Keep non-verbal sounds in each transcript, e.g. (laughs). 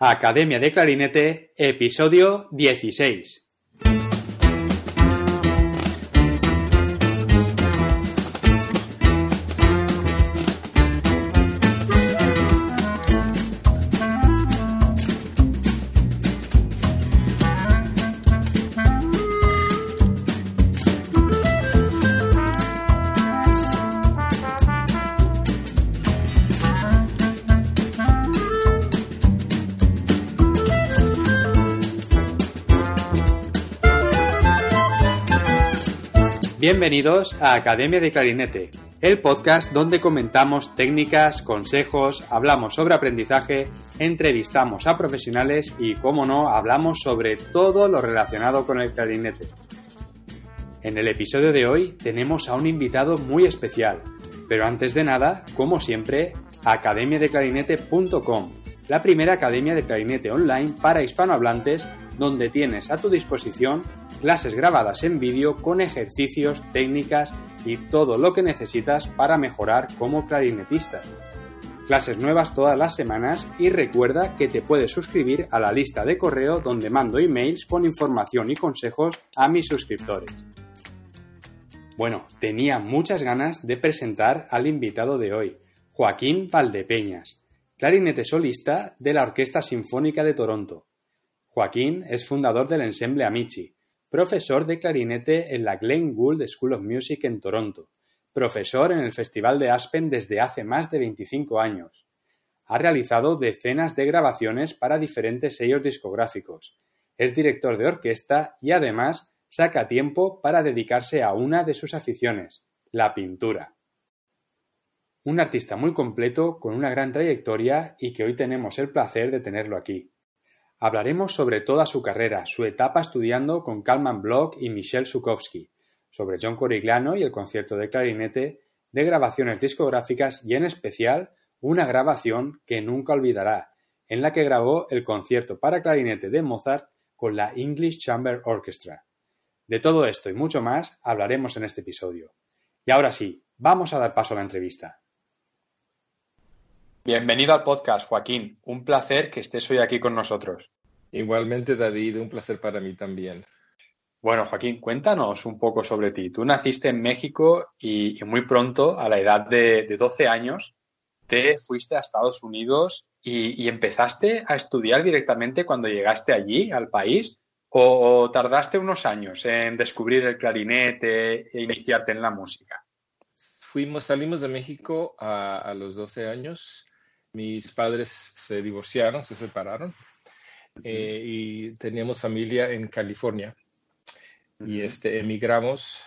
Academia de Clarinete, episodio 16. Bienvenidos a Academia de Clarinete, el podcast donde comentamos técnicas, consejos, hablamos sobre aprendizaje, entrevistamos a profesionales y, como no, hablamos sobre todo lo relacionado con el clarinete. En el episodio de hoy tenemos a un invitado muy especial, pero antes de nada, como siempre, academiadeclarinete.com, la primera academia de clarinete online para hispanohablantes donde tienes a tu disposición clases grabadas en vídeo con ejercicios, técnicas y todo lo que necesitas para mejorar como clarinetista. Clases nuevas todas las semanas y recuerda que te puedes suscribir a la lista de correo donde mando emails con información y consejos a mis suscriptores. Bueno, tenía muchas ganas de presentar al invitado de hoy, Joaquín Valdepeñas, clarinete solista de la Orquesta Sinfónica de Toronto. Joaquín es fundador del ensemble Amici, profesor de clarinete en la Glenn Gould School of Music en Toronto, profesor en el Festival de Aspen desde hace más de 25 años. Ha realizado decenas de grabaciones para diferentes sellos discográficos. Es director de orquesta y además saca tiempo para dedicarse a una de sus aficiones, la pintura. Un artista muy completo con una gran trayectoria y que hoy tenemos el placer de tenerlo aquí. Hablaremos sobre toda su carrera, su etapa estudiando con Kalman Bloch y Michel Sukowski, sobre John Corigliano y el concierto de clarinete, de grabaciones discográficas y en especial una grabación que nunca olvidará, en la que grabó el concierto para clarinete de Mozart con la English Chamber Orchestra. De todo esto y mucho más hablaremos en este episodio. Y ahora sí, vamos a dar paso a la entrevista. Bienvenido al podcast, Joaquín. Un placer que estés hoy aquí con nosotros. Igualmente, David, un placer para mí también. Bueno, Joaquín, cuéntanos un poco sobre ti. Tú naciste en México y, muy pronto, a la edad de, 12 años, te fuiste a Estados Unidos y, empezaste a estudiar directamente cuando llegaste allí, al país, o, tardaste unos años en descubrir el clarinete e iniciarte en la música. Fuimos, salimos de México a, a los 12 años mis padres se divorciaron, se separaron eh, y teníamos familia en California. Y este, emigramos,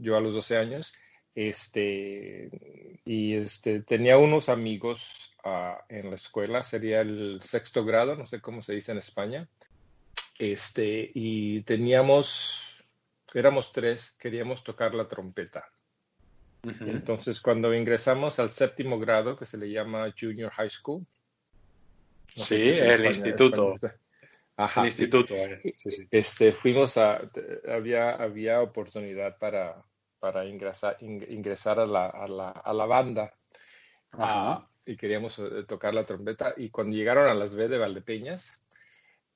yo a los 12 años, este, y este, tenía unos amigos ah, en la escuela, sería el sexto grado, no sé cómo se dice en España, este, y teníamos, éramos tres, queríamos tocar la trompeta. Entonces, cuando ingresamos al séptimo grado, que se le llama Junior High School. Sí, el instituto. Ajá. El instituto. Eh, este, fuimos a, había, había oportunidad para, para ingresar, ingresar a, la, a, la, a la banda. Ajá. y queríamos eh, tocar la trompeta. Y cuando llegaron a las B de Valdepeñas,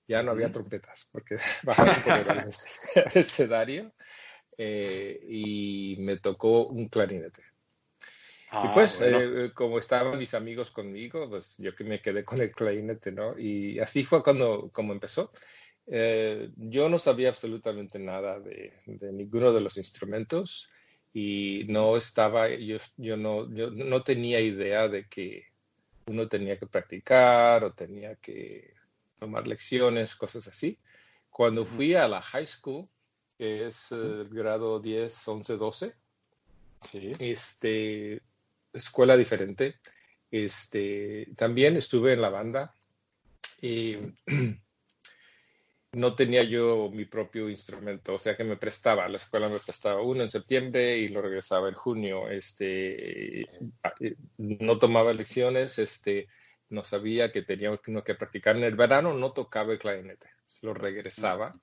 ya no había trompetas, porque (laughs) bajaron por el (laughs) abecedario. Eh, y me tocó un clarinete. Y ah, pues, eh, como estaban mis amigos conmigo, pues yo que me quedé con el clarinete, ¿no? Y así fue cuando como empezó. Eh, yo no sabía absolutamente nada de, ninguno de los instrumentos y no estaba, yo, yo, no, yo no tenía idea de que uno tenía que practicar o tenía que tomar lecciones, cosas así. Cuando fui a la high school, que es el grado 10, 11, 12. Sí. Este, escuela diferente. Este, también estuve en la banda y (clears throat) no tenía yo mi propio instrumento, o sea que me prestaba, la escuela me prestaba uno en septiembre y lo regresaba en junio. Este, no tomaba lecciones, este, no sabía que tenía que practicar en el verano, no tocaba el clarinete, lo regresaba.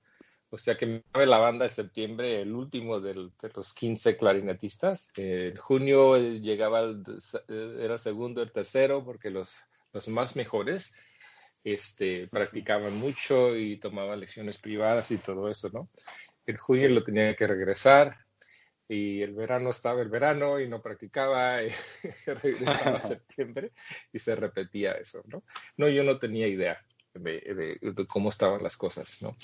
O sea que me la banda en septiembre, el último de los 15 clarinetistas. en junio llegaba, el, era el segundo, el tercero, porque los, los más mejores este, practicaban mucho y tomaban lecciones privadas y todo eso, ¿no? En junio lo tenía que regresar y el verano estaba el verano y no practicaba (laughs) y regresaba a (laughs) septiembre y se repetía eso, ¿no? No, yo no tenía idea de, cómo estaban las cosas, ¿no?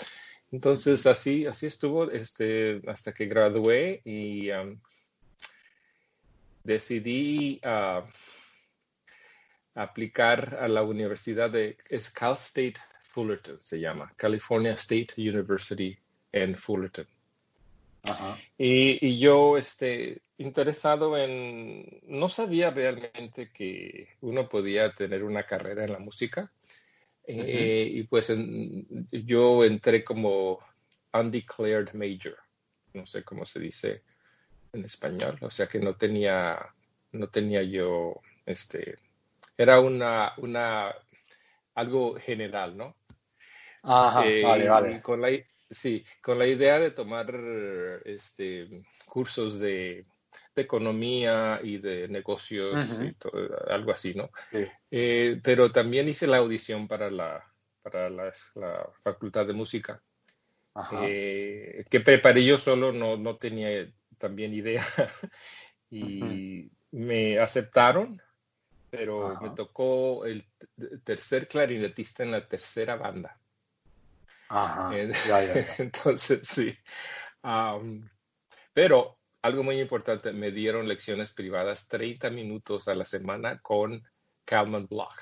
Entonces así, así estuvo este, hasta que gradué y um, decidí uh, aplicar a la universidad de es Cal State Fullerton, se llama, California State University en Fullerton. Y, yo, este, interesado en, no sabía realmente que uno podía tener una carrera en la música. Eh, y pues yo entré como undeclared major, no sé cómo se dice en español, o sea que no tenía, no tenía yo, este, era una, una, algo general, ¿no? Ajá, eh, vale, vale. Con la, Sí, con la idea de tomar este, cursos de, economía y de negocios, y algo así, ¿no? Eh, pero también hice la audición para la, para la, Facultad de Música, eh, que preparé yo solo, no, no tenía también idea, (laughs) y me aceptaron, pero me tocó el tercer clarinetista en la tercera banda. Eh, (laughs) entonces, sí. pero algo muy importante, me dieron lecciones privadas 30 minutos a la semana con Calman Block.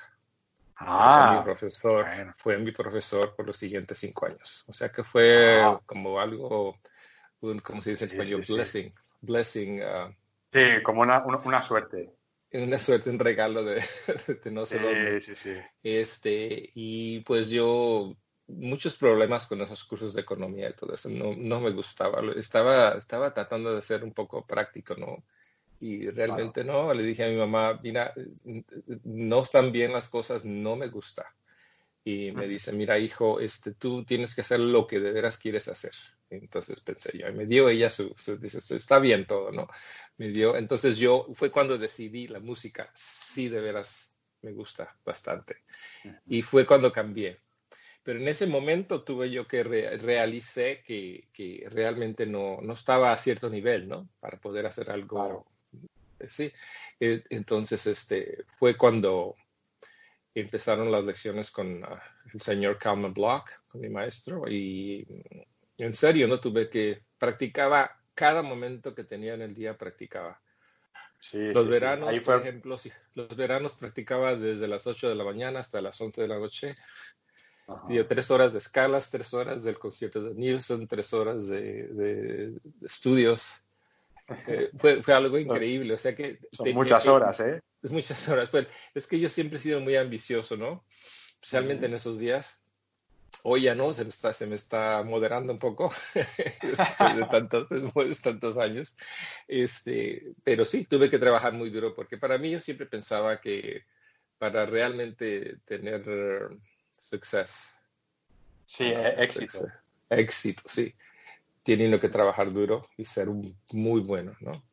Ah, fue mi profesor, fue mi profesor por los siguientes cinco años. O sea que fue como algo, un, como se dice en español, blessing. Blessing. Uh, sí, como una, una, suerte una suerte, un regalo de, (laughs) no sé dónde. Sí, sí. Este, y pues yo muchos problemas con esos cursos de economía y todo eso. No, no me gustaba. Estaba, estaba tratando de ser un poco práctico, ¿no? Y realmente no. Le dije a mi mamá, mira, no están bien las cosas, no me gusta. Y me dice, mira, hijo, este, tú tienes que hacer lo que de veras quieres hacer. Entonces pensé yo, y me dio ella su, dice, está bien todo, ¿no? Me dio, entonces yo, fue cuando decidí la música, sí, de veras me gusta bastante. Y fue cuando cambié pero en ese momento tuve yo que realicé que, que realmente no, no, estaba a cierto nivel, ¿no? Para poder hacer algo. Sí. E, entonces, este, fue cuando empezaron las lecciones con ah, el señor Calman Block, con mi maestro, y en serio, ¿no? Tuve que, practicaba cada momento que tenía en el día, practicaba. Sí, los veranos, por ejemplo, los veranos practicaba desde las 8 de la mañana hasta las 11 de la noche Dio tres horas de escalas, tres horas del concierto de Nielsen, tres horas de, estudios. Eh, fue, fue, algo (laughs) increíble, o sea que... Son muchas horas, ¿eh? Es muchas horas. Pues, es que yo siempre he sido muy ambicioso, ¿no? Especialmente en esos días. Hoy ya no, se me está, se me está moderando un poco (laughs) después de tantos, después de tantos años. Este, pero sí, tuve que trabajar muy duro porque para mí yo siempre pensaba que para realmente tener success. Sí, e- éxito. Éxito, sí. Tienen que trabajar duro y ser muy bueno, ¿no?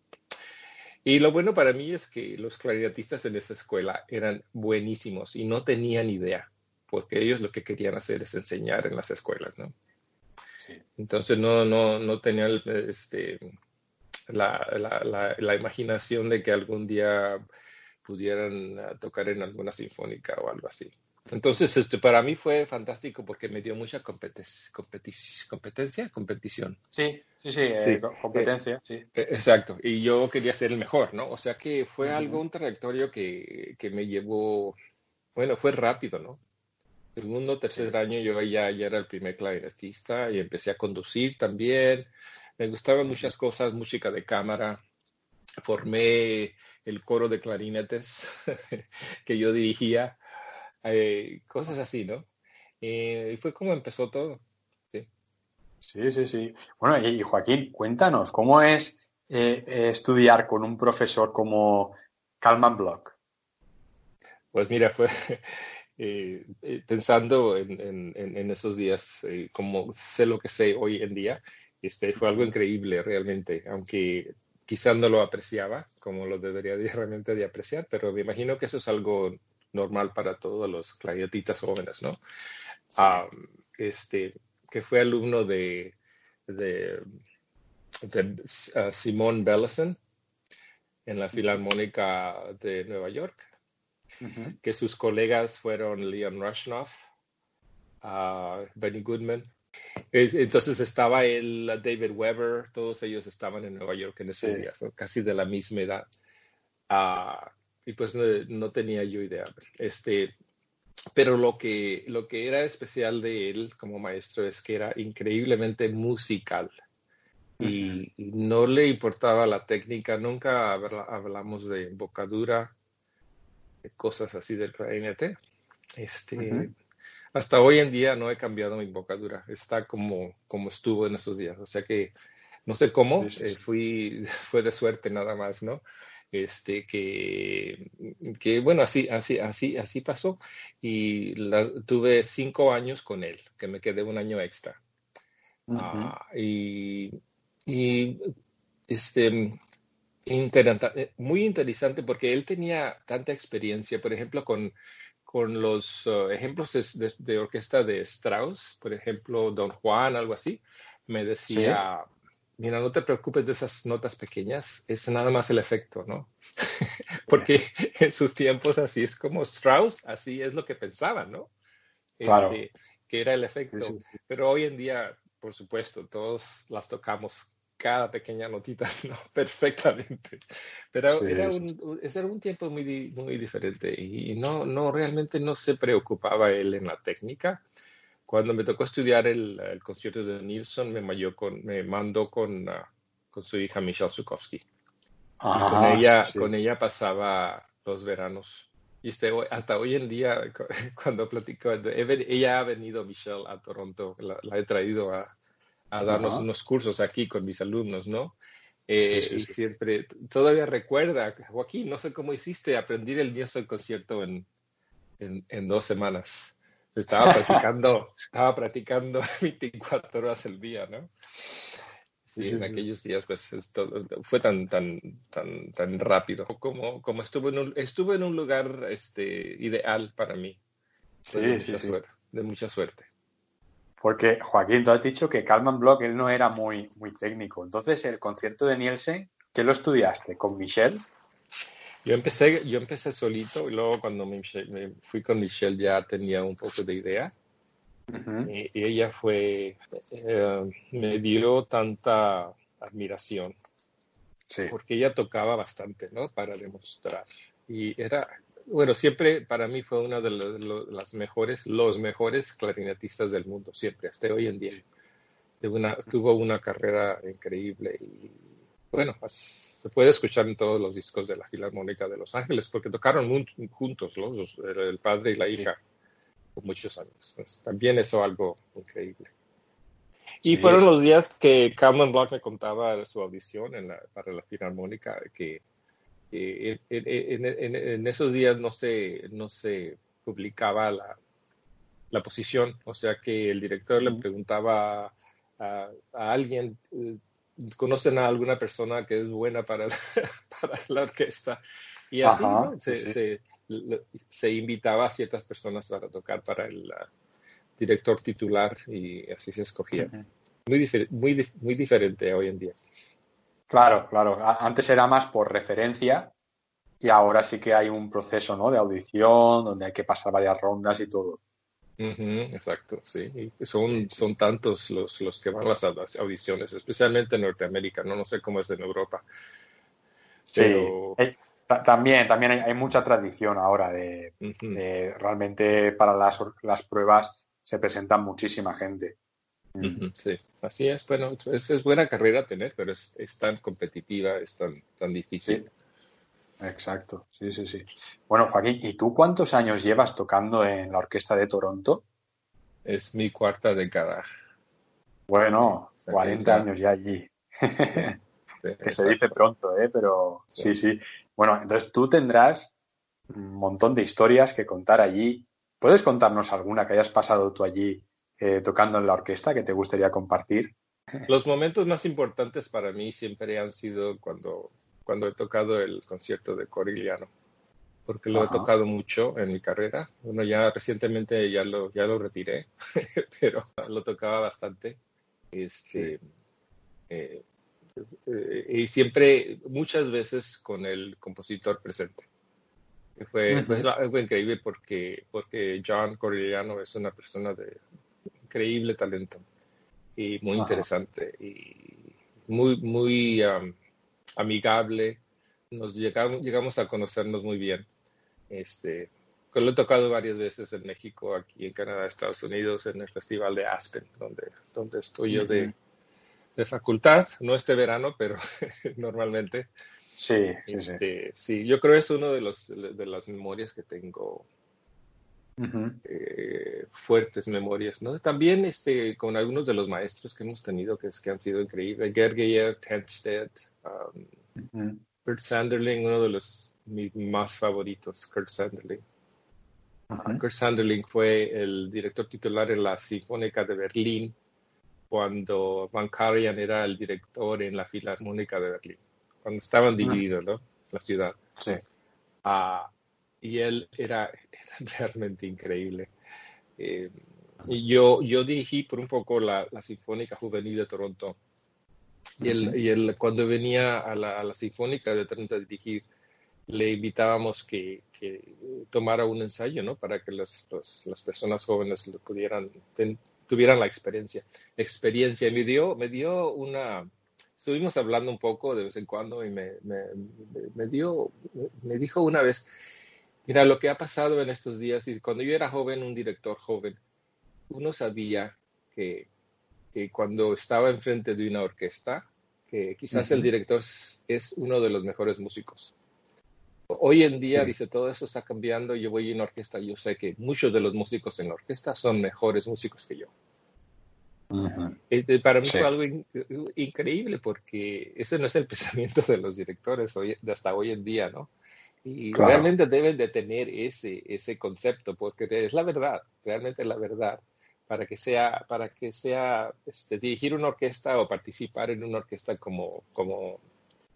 Y lo bueno para mí es que los clarinetistas en esa escuela eran buenísimos y no tenían idea, porque ellos lo que querían hacer es enseñar en las escuelas, ¿no? Sí. Entonces no, no, no tenían este, la, la, la, imaginación de que algún día pudieran ah, tocar en alguna sinfónica o algo así. Entonces, este, para mí fue fantástico porque me dio mucha competencia, competencia, competición. Sí, sí, sí, eh, competencia, sí. Eh, exacto, y yo quería ser el mejor, ¿no? O sea que fue algo, un trayectorio que, que, me llevó, bueno, fue rápido, ¿no? Segundo, tercer año yo ya, ya era el primer clarinetista y empecé a conducir también. Me gustaban muchas cosas, música de cámara. Formé el coro de clarinetes (laughs) que yo dirigía eh, cosas así, ¿no? Eh, y fue como empezó todo. Sí, sí, sí. sí. Bueno, y, Joaquín, cuéntanos, ¿cómo es eh, estudiar con un profesor como Calman Block? Pues mira, fue (laughs) pensando en, esos días, como sé lo que sé hoy en día, este, fue algo increíble realmente, aunque quizás no lo apreciaba como lo debería (laughs) realmente de apreciar, pero me imagino que eso es algo normal para todos los clarinetitas jóvenes, ¿no? Ah, este, que fue alumno de, de, de uh, Simone Bellison en la Filarmónica de Nueva York, que sus colegas fueron Leon Rushnoff, uh, Benny Goodman. Entonces estaba él, David Weber, todos ellos estaban en Nueva York en esos días, casi de la misma edad. Y pues no, no, tenía yo idea. Este, pero lo que, lo que era especial de él como maestro es que era increíblemente musical y, no le importaba la técnica, nunca hablamos de embocadura, de cosas así del clarinete. Este, Hasta hoy en día no he cambiado mi embocadura, está como, como estuvo en esos días, o sea que no sé cómo, eh, fui, (laughs) fue de suerte nada más, ¿no? Este que, que bueno, así, así, así, así pasó. Y tuve cinco años con él, que me quedé un año extra. Ah, y, y este, muy interesante porque él tenía tanta experiencia, por ejemplo, con, con los uh, ejemplos de, orquesta de Strauss, por ejemplo, Don Juan, algo así, me decía, mira, no te preocupes de esas notas pequeñas, es nada más el efecto, ¿no? (laughs) Porque en sus tiempos así es como Strauss, así es lo que pensaban, ¿no? Claro. Este, que era el efecto. Pero hoy en día, por supuesto, todos las tocamos cada pequeña notita, (laughs) ¿no? Perfectamente. Pero era, un, era un tiempo muy, muy diferente y no, no, realmente no se preocupaba él en la técnica cuando me tocó estudiar el, concierto de Nilsson, me, con, me mandó con, ah, con su hija Michelle Sukovsky. con ah, ella, con ella pasaba los veranos. Y este, hasta hoy en día, (laughs) cuando platico, ella ha venido, Michelle, a Toronto, la, he traído a, a darnos unos cursos aquí con mis alumnos, ¿no? Eh, y siempre, todavía recuerda, Joaquín, no sé cómo hiciste, aprender el Nilsson concierto en, en, en dos semanas. Estaba (laughs) practicando, estaba practicando (laughs) 24 horas el día, ¿no? Sí, en aquellos días pues fue tan, tan, tan, tan rápido. Como, como estuve en un, estuve en un lugar este, ideal para mí. Sí, de, mucha suerte, de mucha suerte. Porque, Joaquín, tú has dicho que Calman Block él no era muy, muy técnico. Entonces, el concierto de Nielsen, ¿qué lo estudiaste? ¿Con Michelle? Yo empecé, yo empecé solito y luego cuando me, fui con Michelle ya tenía un poco de idea. y, ella fue, eh, me dio tanta admiración. Porque ella tocaba bastante, ¿no? Para demostrar. Y era, bueno, siempre para mí fue una de las mejores, los mejores clarinetistas del mundo, siempre, hasta hoy en día. De una, tuvo una carrera increíble y bueno, pues, se puede escuchar en todos los discos de la Filarmónica de Los Ángeles, porque tocaron juntos los, el padre y la hija por muchos años. Pues, también eso algo increíble. Y fueron los días que Cameron Block me contaba su audición para la Filarmónica, que, en, esos días no se, no se publicaba la, la posición, o sea que el director le preguntaba a, a alguien, eh, conocen a alguna persona que es buena para, (laughs) para la orquesta. Y así se, se, invitaba a ciertas personas para tocar para el director titular y así se escogía. muy, muy, muy diferente hoy en día. Claro, claro. Antes era más por referencia y ahora sí que hay un proceso ¿no? de audición donde hay que pasar varias rondas y todo exacto, sí. son, son tantos los, los que van a las audiciones, especialmente en Norteamérica, no, no sé cómo es en Europa. Pero... Sí. También, también hay, mucha tradición ahora de, realmente para las, las, pruebas se presentan muchísima gente. Sí, así es. Bueno, es, es, buena carrera tener, pero es, es tan competitiva, es tan, tan difícil. Exacto, sí, sí, sí. Bueno, Joaquín, ¿y tú cuántos años llevas tocando en la Orquesta de Toronto? Es mi cuarta década. Bueno, 40 años ya allí. (laughs) que se dice pronto, ¿eh? Pero sí. sí, Bueno, entonces tú tendrás un montón de historias que contar allí. ¿Puedes contarnos alguna que hayas pasado tú allí eh, tocando en la orquesta que te gustaría compartir? Los momentos más importantes para mí siempre han sido cuando cuando he tocado el concierto de Corigliano. porque lo he tocado mucho en mi carrera. Bueno, ya recientemente ya lo, ya lo retiré, (laughs) pero lo tocaba bastante. Este, eh, eh, y siempre, muchas veces con el compositor presente. Fue, algo increíble porque, porque John Corigliano es una persona de increíble talento y muy interesante y muy, muy amigable. Nos llegamos, llegamos a conocernos muy bien. Este, lo he tocado varias veces en México, aquí en Canadá, Estados Unidos, en el Festival de Aspen, donde, donde estoy yo de, de facultad, no este verano, pero (laughs) normalmente. Sí, este, sí, yo creo que es uno de, los, de las memorias que tengo, eh, fuertes memorias, ¿no? También este, con algunos de los maestros que hemos tenido que, que han sido increíbles, Gergeyev, Tenstedt, um, Kurt Sanderling, uno de los mis más favoritos, Kurt Sanderling. Kurt Sanderling fue el director titular en la Sinfónica de Berlín cuando Van Karajan era el director en la Filarmónica de Berlín, cuando estaban divididos, ¿no? La ciudad. Sí. Ah, y él era, (laughs) realmente increíble. Eh, y yo, yo dirigí por un poco la, la Sinfónica Juvenil de Toronto. Y él, y él cuando venía a la, a la, Sinfónica de Toronto a dirigir, le invitábamos que, que tomara un ensayo, ¿no? Para que las, las personas jóvenes pudieran, tuvieran la experiencia. Experiencia. Me dio, me dio una, estuvimos hablando un poco de vez en cuando y me, me, me dio, me dijo una vez, mira, lo que ha pasado en estos días, y cuando yo era joven, un director joven, uno sabía que, que cuando estaba enfrente de una orquesta, que quizás el director es uno de los mejores músicos. Hoy en día, dice, todo eso está cambiando, yo voy a una orquesta, yo sé que muchos de los músicos en la orquesta son mejores músicos que yo. Este, para mí fue algo increíble porque ese no es el (laughs) pensamiento de los directores hoy, hasta hoy en día, ¿no? Y realmente deben de tener ese, ese concepto porque es la verdad, realmente es la verdad. Para que sea, para que sea este, dirigir una orquesta o participar en una orquesta como, como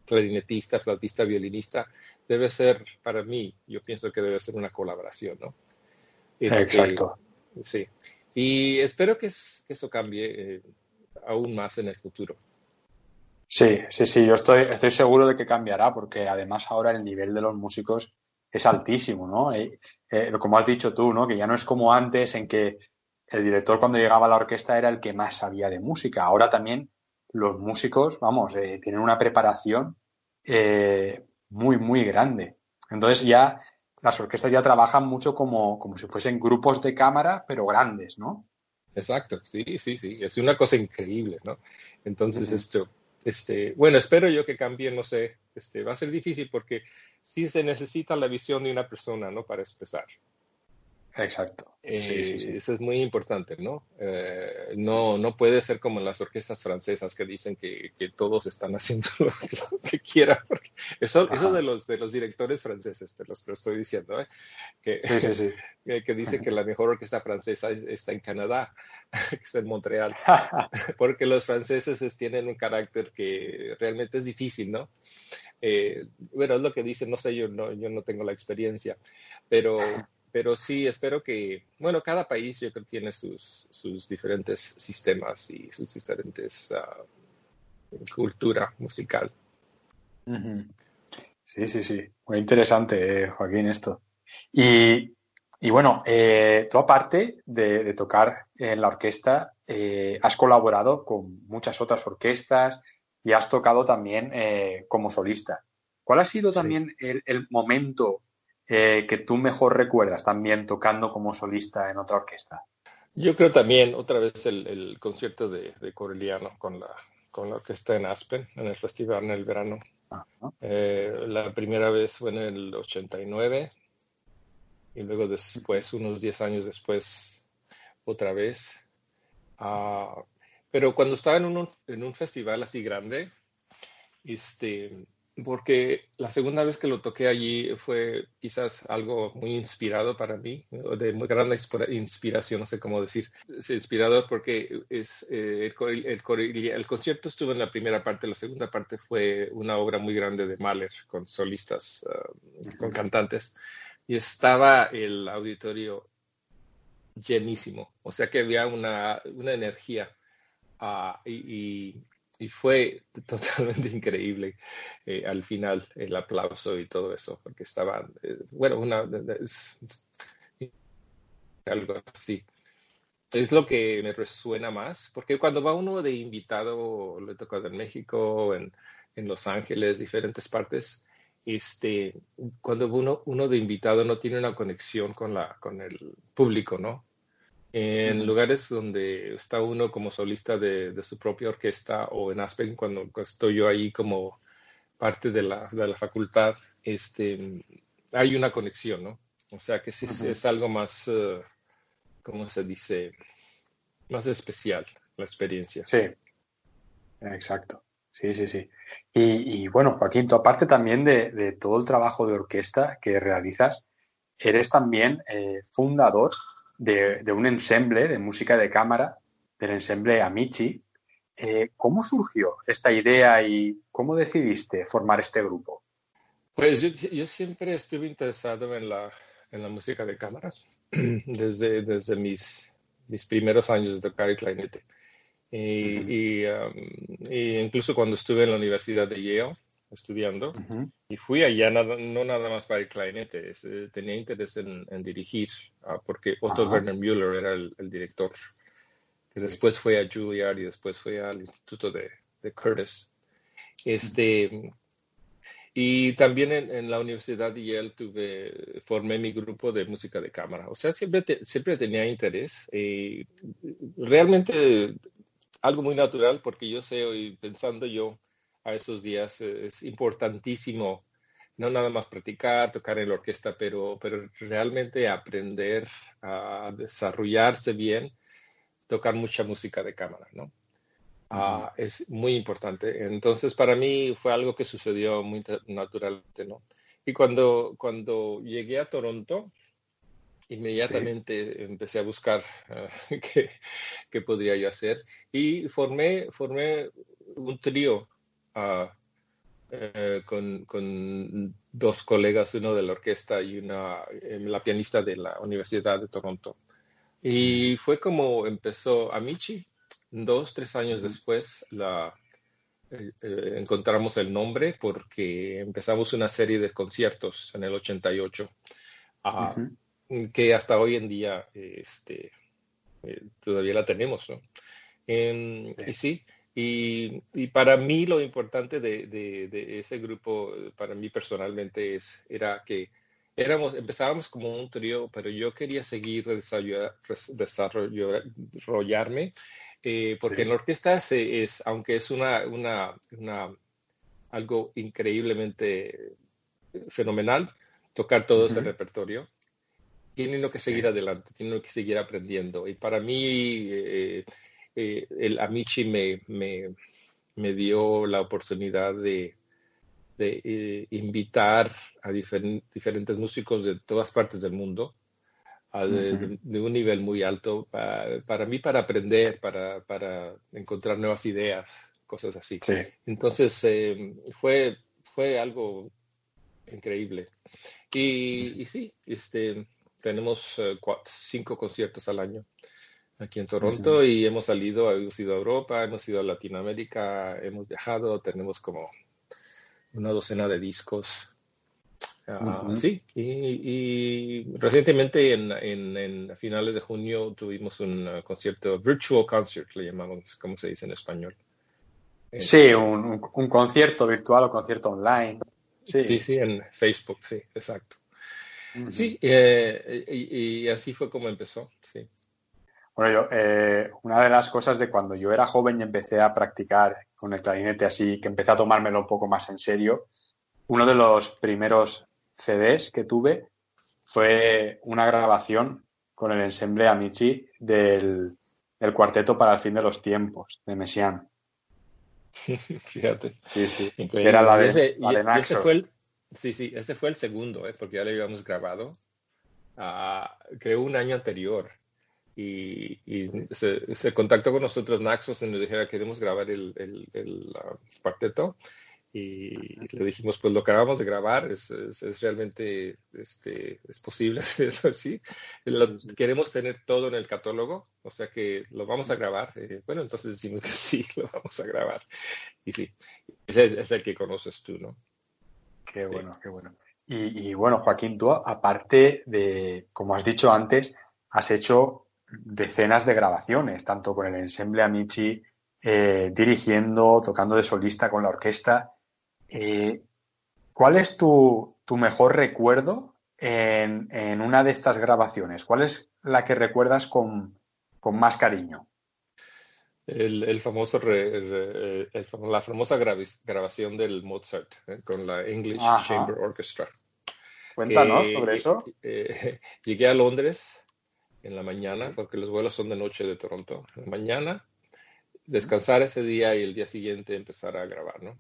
clarinetista, flautista, violinista, debe ser, para mí, yo pienso que debe ser una colaboración, ¿no? Este, Exacto. Sí. Y espero que, eso cambie eh, aún más en el futuro. Sí, sí, sí, yo estoy, estoy seguro de que cambiará porque además ahora el nivel de los músicos es altísimo, ¿no? Eh, eh, como has dicho tú, ¿no? Que ya no es como antes en que el director cuando llegaba a la orquesta era el que más sabía de música. Ahora también los músicos, vamos, tienen una preparación muy, muy grande. Entonces ya las orquestas ya trabajan mucho como, como si fuesen grupos de cámara, pero grandes, ¿no? Exacto, sí, sí, sí, es una cosa increíble, ¿no? Entonces, esto, este, bueno, espero yo que cambie, no sé, este, va a ser difícil porque sí se necesita la visión de una persona, ¿no? Para expresar. Exacto. Eh, eso es muy importante, ¿no? Eh, ¿no? No puede ser como las orquestas francesas que dicen que, todos están haciendo (laughs) lo, que quieran. eso, eso de los, de los directores franceses, te lo, estoy diciendo, ¿eh? (laughs) que, que, dice que la mejor orquesta francesa está en Canadá, (laughs) que está en Montreal, (laughs) porque los franceses tienen un carácter que realmente es difícil, ¿no? bueno, es lo que dicen, no sé, yo no, yo no tengo la experiencia, pero pero sí, espero que, bueno, cada país yo creo que tiene sus, sus diferentes sistemas y sus diferentes uh, cultura musical. Sí, sí, sí. Muy interesante, eh, Joaquín, esto. Y, y bueno, eh, tú aparte de, tocar en la orquesta, eh, has colaborado con muchas otras orquestas y has tocado también como solista. ¿Cuál ha sido también el, el momento eh, que tú mejor recuerdas también tocando como solista en otra orquesta? Yo creo también, otra vez, el, concierto de, de Coreliano con la, con la orquesta en Aspen, en el festival en el verano. Eh, la primera vez fue en el 89 y luego después, unos 10 años después, otra vez. Ah, pero cuando estaba en un, en un festival así grande, este, porque la segunda vez que lo toqué allí fue quizás algo muy inspirado para mí, de muy grande inspiración, no sé cómo decir. Es inspirador porque es, eh, el, concierto estuvo en la primera parte, la segunda parte fue una obra muy grande de Mahler con solistas, ah, con cantantes, y estaba el auditorio llenísimo, o sea que había una, energía. Ah, y y fue (laughs) totalmente increíble eh, al final el aplauso y todo eso, porque estaban, eh, bueno, una, algo así. Es lo que me resuena más, porque cuando va uno de invitado, le toca en México, en, en Los Ángeles, diferentes partes, este, cuando uno, uno de invitado no tiene una conexión con, la, con el público, ¿no? en lugares donde está uno como solista de, su propia orquesta o en Aspen cuando estoy yo ahí como parte de la, de la facultad, este, hay una conexión, ¿no? O sea que sí es algo más, uh, ¿cómo se dice? Más especial la experiencia. Sí, exacto. Sí, sí, sí. Y, bueno, Joaquín, tú aparte también de, todo el trabajo de orquesta que realizas, eres también eh, fundador de, un ensemble de música de cámara, del ensemble Amici. Eh, ¿Cómo surgió esta idea y cómo decidiste formar este grupo? Pues yo, siempre estuve interesado en la, música de cámara (clears throat) desde, mis primeros años de tocar el clarinete. Y, um, y, incluso cuando estuve en la Universidad de Yale, estudiando y fui allá no nada más para el clarinete, eh, tenía interés en, dirigir, ah, porque Otto Werner Müller era el, director, que después fue a Juilliard y después fue al Instituto de, Curtis. Este, Y también en, la Universidad de Yale tuve, formé mi grupo de música de cámara. O sea, siempre, siempre tenía interés. Y realmente algo muy natural porque yo sé, hoy pensando yo, a esos días eh, es importantísimo no nada más practicar, tocar en la orquesta, pero, pero realmente aprender a desarrollarse bien, tocar mucha música de cámara, ¿no? Ah, es muy importante. Entonces, para mí fue algo que sucedió muy naturalmente, ¿no? Y cuando, cuando llegué a Toronto, inmediatamente empecé a buscar ah, (laughs) qué, qué, podría yo hacer. Y formé, formé un trío eh, con, dos colegas, uno de la orquesta y una, eh, la pianista de la Universidad de Toronto. Y fue como empezó Amici. Dos, tres años después la, eh, encontramos el nombre porque empezamos una serie de conciertos en el 88, ah, que hasta hoy en día este, todavía la tenemos. ¿no? Y sí, y, para mí lo importante de, ese grupo, para mí personalmente, es, era que éramos, empezábamos como un trío, pero yo quería seguir desarrollarme, eh, porque en la orquesta es, aunque es una, una, una, algo increíblemente fenomenal, tocar todo ese repertorio, tiene que seguir adelante, tiene que seguir aprendiendo. Y para mí, eh, eh, el Amici me, me, dio la oportunidad de, de eh, invitar a diferentes músicos de todas partes del mundo, de, un nivel muy alto, para, mí, para aprender, para, para, encontrar nuevas ideas, cosas así. Entonces, eh, fue, fue algo increíble. Y, y sí, este, tenemos cinco conciertos al año aquí en Toronto y hemos salido, hemos ido a Europa, hemos ido a Latinoamérica, hemos viajado, tenemos como una docena de discos. Ah, sí, y, recientemente en, en, finales de junio tuvimos un uh, concierto, virtual concert, le llamamos, como se dice en español. Sí, este, un, un, concierto virtual o concierto online. Sí, sí, en Facebook, sí, exacto. Sí, eh, y, y, así fue como empezó, sí. Bueno, yo, eh, una de las cosas de cuando yo era joven y empecé a practicar con el clarinete así, que empecé a tomármelo un poco más en serio, uno de los primeros CDs que tuve fue una grabación con el ensemble Amici del, cuarteto para el fin de los tiempos, de Messiaen. (laughs) Fíjate. Sí, sí. Era la de, ese, fue el, sí, sí, este fue el segundo, ¿eh? porque ya lo habíamos grabado. Uh, creo un año anterior. Y, se, contactó con nosotros Naxos y nos dijera queremos grabar el, el, el cuarteto y le dijimos, pues lo que acabamos de grabar es, es, realmente este, es posible (laughs) hacerlo así. queremos tener todo en el catálogo, o sea que lo vamos a grabar. Eh, bueno, entonces decimos que (laughs) sí, lo vamos a grabar. Y sí, ese es el que conoces tú, ¿no? Qué bueno, qué bueno. Y, y, bueno, Joaquín, tú, aparte de, como has dicho antes, has hecho decenas de grabaciones, tanto con el ensemble Amici, eh, dirigiendo, tocando de solista con la orquesta. Eh, ¿Cuál es tu, mejor recuerdo en, una de estas grabaciones? ¿Cuál es la que recuerdas con, más cariño? El, famoso la famosa grabación del Mozart eh, con la English Chamber Orchestra. Cuéntanos sobre eso. Eh, (laughs) llegué a Londres en la mañana, porque los vuelos son de noche de Toronto. En la mañana, descansar ese día y el día siguiente empezar a grabar, ¿no?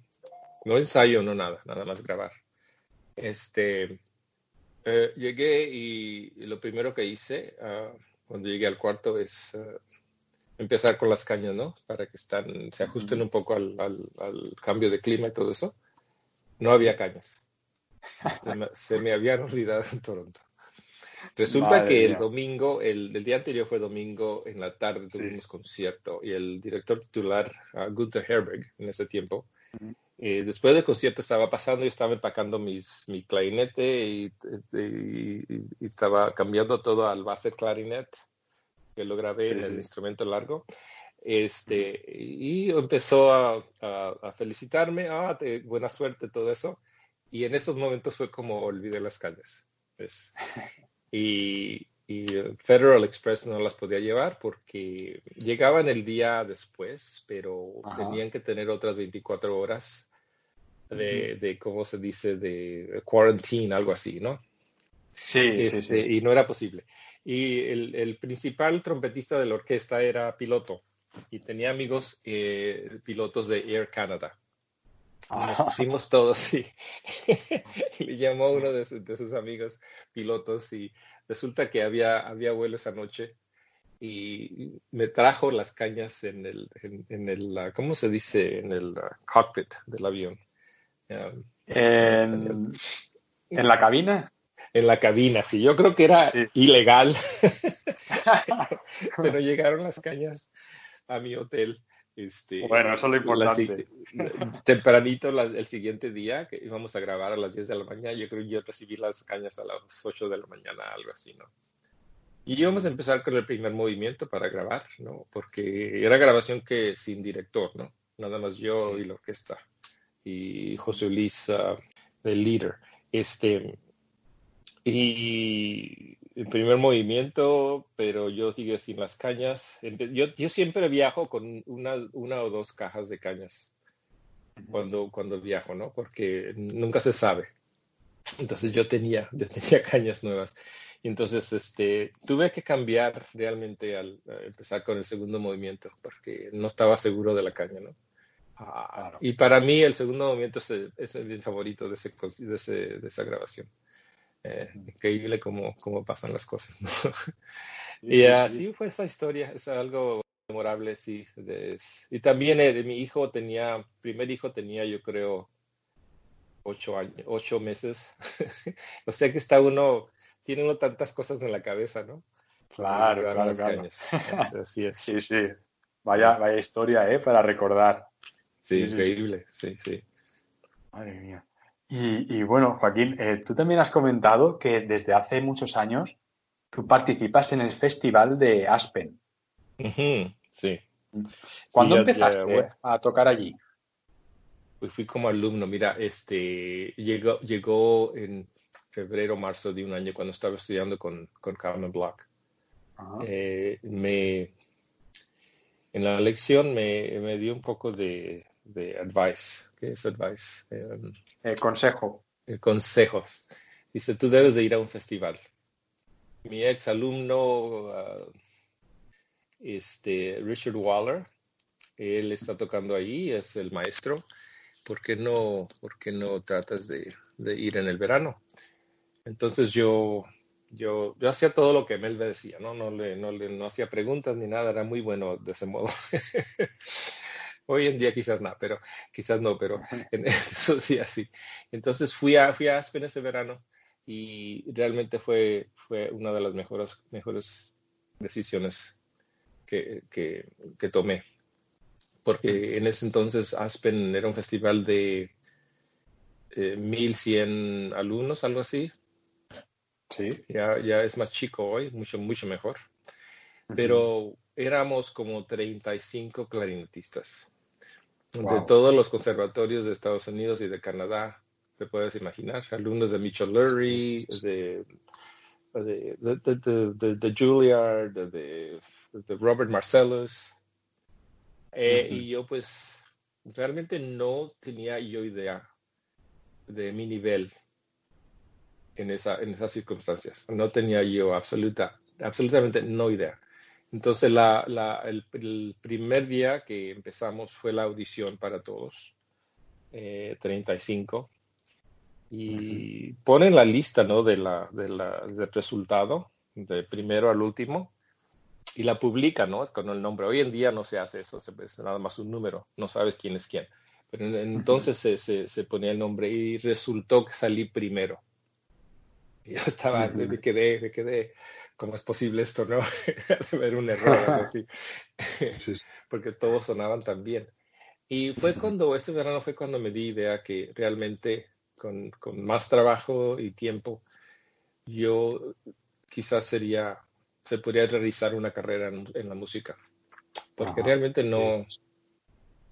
No ensayo, no nada, nada más grabar. Este, eh, llegué y, lo primero que hice ah, cuando llegué al cuarto es ah, empezar con las cañas, ¿no? Para que están, se ajusten un poco al, cambio de clima y todo eso. No había cañas. Se me, habían olvidado en Toronto. Resulta que el domingo, el, día anterior fue domingo, en la tarde tuvimos concierto y el director titular, uh, Gunther Herberg, en ese tiempo, eh, después del concierto estaba pasando y estaba empacando mis, mi clarinete y, estaba cambiando todo al base clarinet, que lo grabé en el instrumento largo. Este, y empezó a, felicitarme, ah, buena suerte, todo eso. Y en esos momentos fue como olvidé las calles. Pues. (laughs) y, Federal Express no las podía llevar porque llegaban el día después, pero tenían que tener otras 24 horas de, ¿cómo se dice?, de quarantine, algo así, ¿no? Sí, sí, este, Y no era posible. Y el, principal trompetista de la orquesta era piloto y tenía amigos eh, pilotos de Air Canada. Nos (laughs) pusimos todos, sí. (laughs) Le llamó uno de, sus amigos pilotos y resulta que había, había vuelo esa noche y me trajo las cañas en el, en, el ¿cómo se dice? En el uh, cockpit del avión. En, la cabina? En la cabina, sí. Yo creo que era ilegal. (laughs) Pero llegaron las cañas a mi hotel. Este, bueno, eso es lo importante. tempranito el siguiente día, que íbamos a grabar a las 10 de la mañana, yo creo que yo recibí las cañas a las 8 de la mañana, algo así, ¿no? Y íbamos a empezar con el primer movimiento para grabar, ¿no? Porque era grabación que sin director, ¿no? Nada más yo y la orquesta y José Luis, uh, el líder. Este, y el primer movimiento, pero yo sigue sin las cañas. Yo, yo siempre viajo con una, una, o dos cajas de cañas cuando, cuando viajo, ¿no? Porque nunca se sabe. Entonces yo tenía, yo tenía (laughs) cañas nuevas. Y entonces este, tuve que cambiar realmente al empezar con el segundo movimiento porque no estaba seguro de la caña, ¿no? Ah, y para mí el segundo movimiento es, es mi favorito de, ese, de, ese, de esa grabación. Eh, increíble cómo, cómo, pasan las cosas. ¿no? y así fue esa historia, es algo memorable, sí. y también eh, de mi hijo tenía, primer hijo tenía yo creo ocho años, ocho meses. (laughs) o sea que está uno, tiene uno tantas cosas en la cabeza, ¿no? Claro, claro, claro. (laughs) Así es. Sí, sí. Vaya, vaya historia, ¿eh? Para recordar. Sí, increíble, sí, sí. Madre mía. Y, bueno, Joaquín, eh, tú también has comentado que desde hace muchos años tú participas en el Festival de Aspen. sí. ¿Cuándo empezaste a tocar allí? Pues fui como alumno. Mira, este llegó, llegó en febrero, marzo de un año cuando estaba estudiando con, con Carmen Block. Eh, me, en la lección me, me dio un poco de, de advice. ¿Qué es advice? Em, eh, consejo. Eh, consejos. Dice, tú debes de ir a un festival. Mi ex alumno, ah, este, Richard Waller, él está tocando ahí, es el maestro, ¿por qué no, por qué no tratas de, ir en el verano? Entonces yo, yo, yo hacía todo lo que Mel me decía, ¿no? No, le, no, le, no hacía preguntas ni nada, era muy bueno de ese modo. (laughs) Hoy en día quizás no, pero quizás no, pero en (laughs) eso sí así. Entonces fui a, fui a Aspen ese verano y realmente fue, fue una de las mejores, mejores decisiones que, que, tomé. Porque en ese entonces Aspen era un festival de 1100 eh, alumnos, algo así. Sí. Ya, ya es más chico hoy, mucho, mucho mejor. Pero éramos como 35 clarinetistas de todos los conservatorios de Estados Unidos y de Canadá, te puedes imaginar, alumnos de Mitchell Lurie, de, de, de, de, Juilliard, de, Robert Marcellus. Eh, y yo pues realmente no tenía yo idea de mi nivel en, esa, en esas circunstancias. No tenía yo absoluta, absolutamente no idea. Entonces, el, primer día que empezamos fue la audición para todos, 35, eh, y ponen la lista ¿no? de la, del resultado, de primero al último, y la publican ¿no? con el nombre. Hoy en día no se hace eso, se es nada más un número, no sabes quién es quién. Pero entonces se, se, ponía el nombre y resultó que salí primero. (laughs) Yo estaba, me quedé, me quedé ¿cómo es posible esto, no? (laughs) de ver un error (laughs) así. (laughs) Porque todos sonaban tan bien. Y fue cuando, ese verano fue cuando me di idea que realmente con, más trabajo y tiempo, yo quizás sería, se podría realizar una carrera en, la música. Porque realmente no,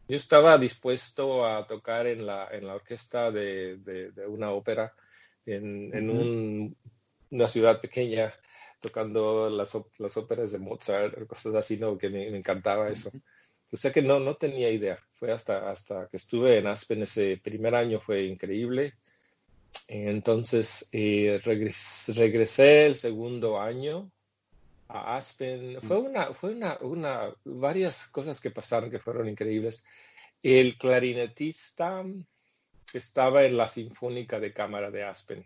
yo estaba dispuesto a tocar en la, en la orquesta de, una ópera en, una ciudad pequeña tocando las, las óperas de Mozart, cosas así, ¿no? Que me, encantaba eso. O sea que no, no tenía idea. Fue hasta, hasta que estuve en Aspen ese primer año, fue increíble. Entonces eh, regresé el segundo año a Aspen. Fue una, fue una, una, varias cosas que pasaron que fueron increíbles. El clarinetista estaba en la Sinfónica de Cámara de Aspen.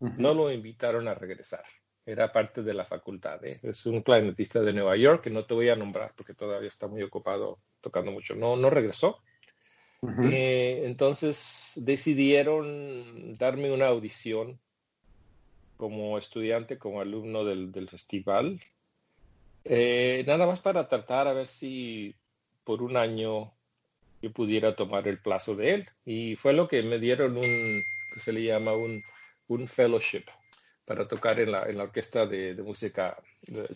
No lo invitaron a regresar era parte de la facultad. ¿eh? Es un clarinetista de Nueva York que no te voy a nombrar porque todavía está muy ocupado tocando mucho. No, no regresó. Eh, entonces decidieron darme una audición como estudiante, como alumno del, festival, eh, nada más para tratar a ver si por un año yo pudiera tomar el plazo de él. Y fue lo que me dieron un, que se le llama un, un fellowship para tocar en la, en la orquesta de, de música,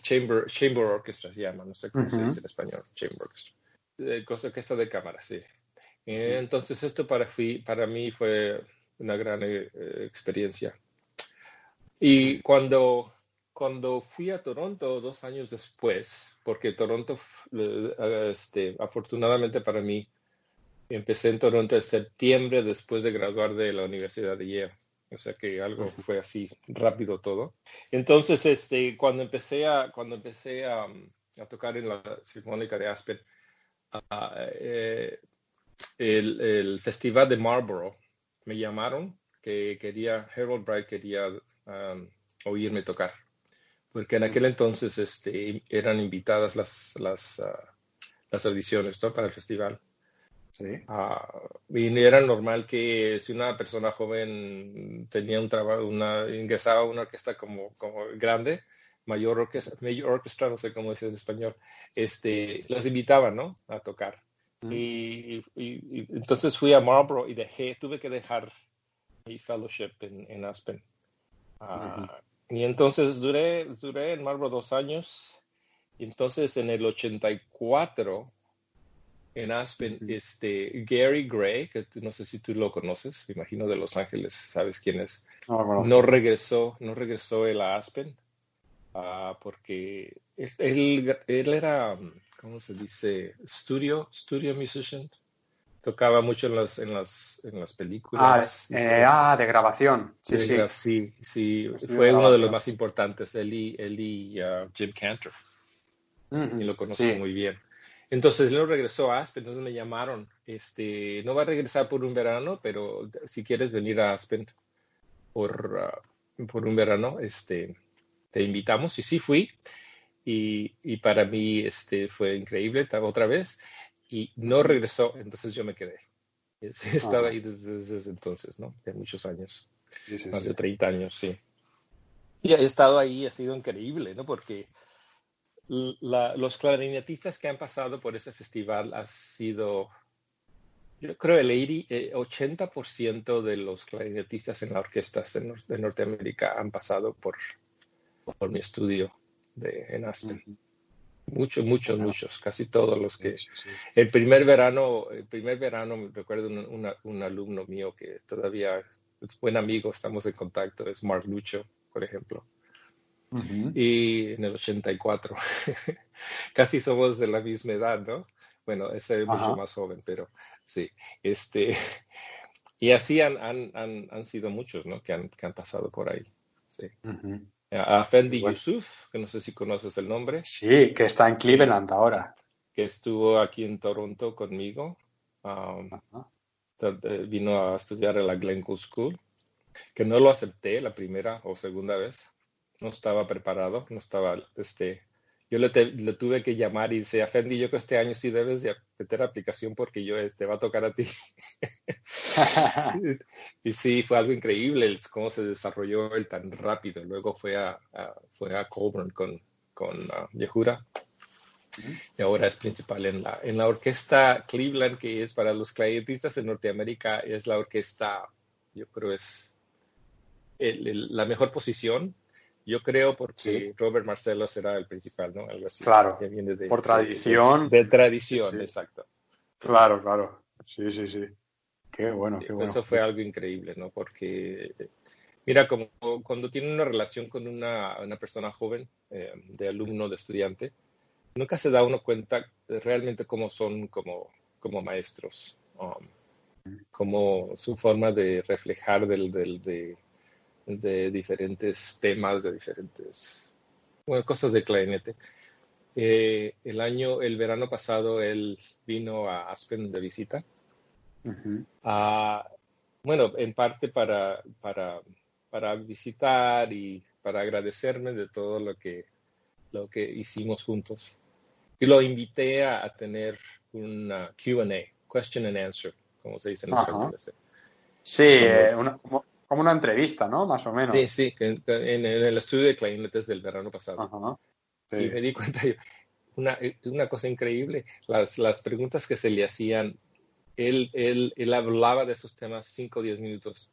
chamber, chamber orchestra se llama, no sé cómo se dice en español, chamber orchestra, de, orquesta de cámara, sí. Entonces esto para, fui, para mí fue una gran eh, experiencia. Y cuando, cuando fui a Toronto dos años después, porque Toronto, este, afortunadamente para mí, empecé en Toronto en septiembre después de graduar de la Universidad de Yale. O sea que algo fue así rápido todo. Entonces, este, cuando empecé a, cuando empecé a, tocar en la Sinfónica de Aspen, ah, eh, el, Festival de Marlborough me llamaron que quería, Harold Bright quería um, oírme tocar. Porque en aquel entonces este, eran invitadas las, las, ah, las audiciones para el festival. Sí. Ah, y era normal que si una persona joven tenía un trabajo, una, ingresaba a una orquesta como, como grande, mayor orquesta, mayor orquesta, no sé cómo decir en español, este, los invitaban, ¿no? A tocar. Y, entonces fui a Marlboro y dejé, tuve que dejar mi fellowship en, en Aspen. Ah, y entonces duré, duré en Marlboro dos años. Y entonces en el 84 en Aspen, este, Gary Gray, que no sé si tú lo conoces, me imagino de Los Ángeles, sabes quién es. No, regresó, no regresó él a Aspen, uh, porque él, él, era, ¿cómo se dice? Studio, studio musician. Tocaba mucho en las, en las, en las películas. Ah, eh, ah de grabación. Sí, sí. sí, sí. Fue uno de los más importantes, él y, él y uh, Jim Cantor. y lo conozco muy bien. Entonces luego regresó a Aspen, entonces me llamaron, este, no va a regresar por un verano, pero si quieres venir a Aspen por, ah, por un verano, este, te invitamos y sí fui y, y para mí este, fue increíble otra vez y no regresó, entonces yo me quedé. (laughs) Estaba ahí desde, entonces, ¿no? De muchos años, más de 30 años, sí. Y he estado ahí, ha sido increíble, ¿no? Porque los clarinetistas que han pasado por ese festival ha sido, yo creo, el 80% de los clarinetistas en la orquesta de, Norteamérica han pasado por, por mi estudio de, en Aspen. Muchos, muchos, muchos, casi todos los que... El primer verano, el primer verano, recuerdo un, alumno mío que todavía es buen amigo, estamos en contacto, es Mark Lucho, por ejemplo. Y en el 84, (laughs) casi somos de la misma edad, ¿no? Bueno, ese es mucho más joven, pero sí. Este, (laughs) y así han, han, han, sido muchos, ¿no? Que han, que han pasado por ahí. Sí. A Fendi Yusuf, que no sé si conoces el nombre. Sí, que está en Cleveland ahora. Que estuvo aquí en Toronto conmigo. Um, eh, vino a estudiar en la Glencoe School, que no lo acepté la primera o segunda vez no estaba preparado, no estaba, este, yo le, tuve que llamar y decía, Fendi, yo que este año sí debes de meter aplicación porque yo, te este, va a tocar a ti. (laughs) y sí, fue algo increíble cómo se desarrolló él tan rápido. Luego fue a, fue a Colburn con, con uh, Yehura. Y ahora es principal en la, en la orquesta Cleveland, que es para los clarinetistas en Norteamérica, es la orquesta, yo creo es la mejor posición yo creo porque Robert Marcelo será el principal, ¿no? Algo así. Claro. por tradición. De, tradición, exacto. Claro, claro. Sí, sí, sí. Qué bueno, qué bueno. Eso fue algo increíble, ¿no? Porque, mira, como cuando tiene una relación con una, una persona joven, eh, de alumno, de estudiante, nunca se da uno cuenta de realmente cómo son como, como maestros, um, como su forma de reflejar del, del, de, de diferentes temas, de diferentes cosas de clarinete. Eh, el año, el verano pasado, él vino a Aspen de visita. bueno, en parte para, para, para, visitar y para agradecerme de todo lo que, lo que hicimos juntos. Y lo invité a, tener una QA, question and answer, como se dice en español. Sí, eh, una, como una entrevista, ¿no? Más o menos. Sí, sí, en, el estudio de clarinetes del verano pasado. Y me di cuenta, una, una cosa increíble, las, las preguntas que se le hacían, él, él, él hablaba de esos temas 5 o 10 minutos.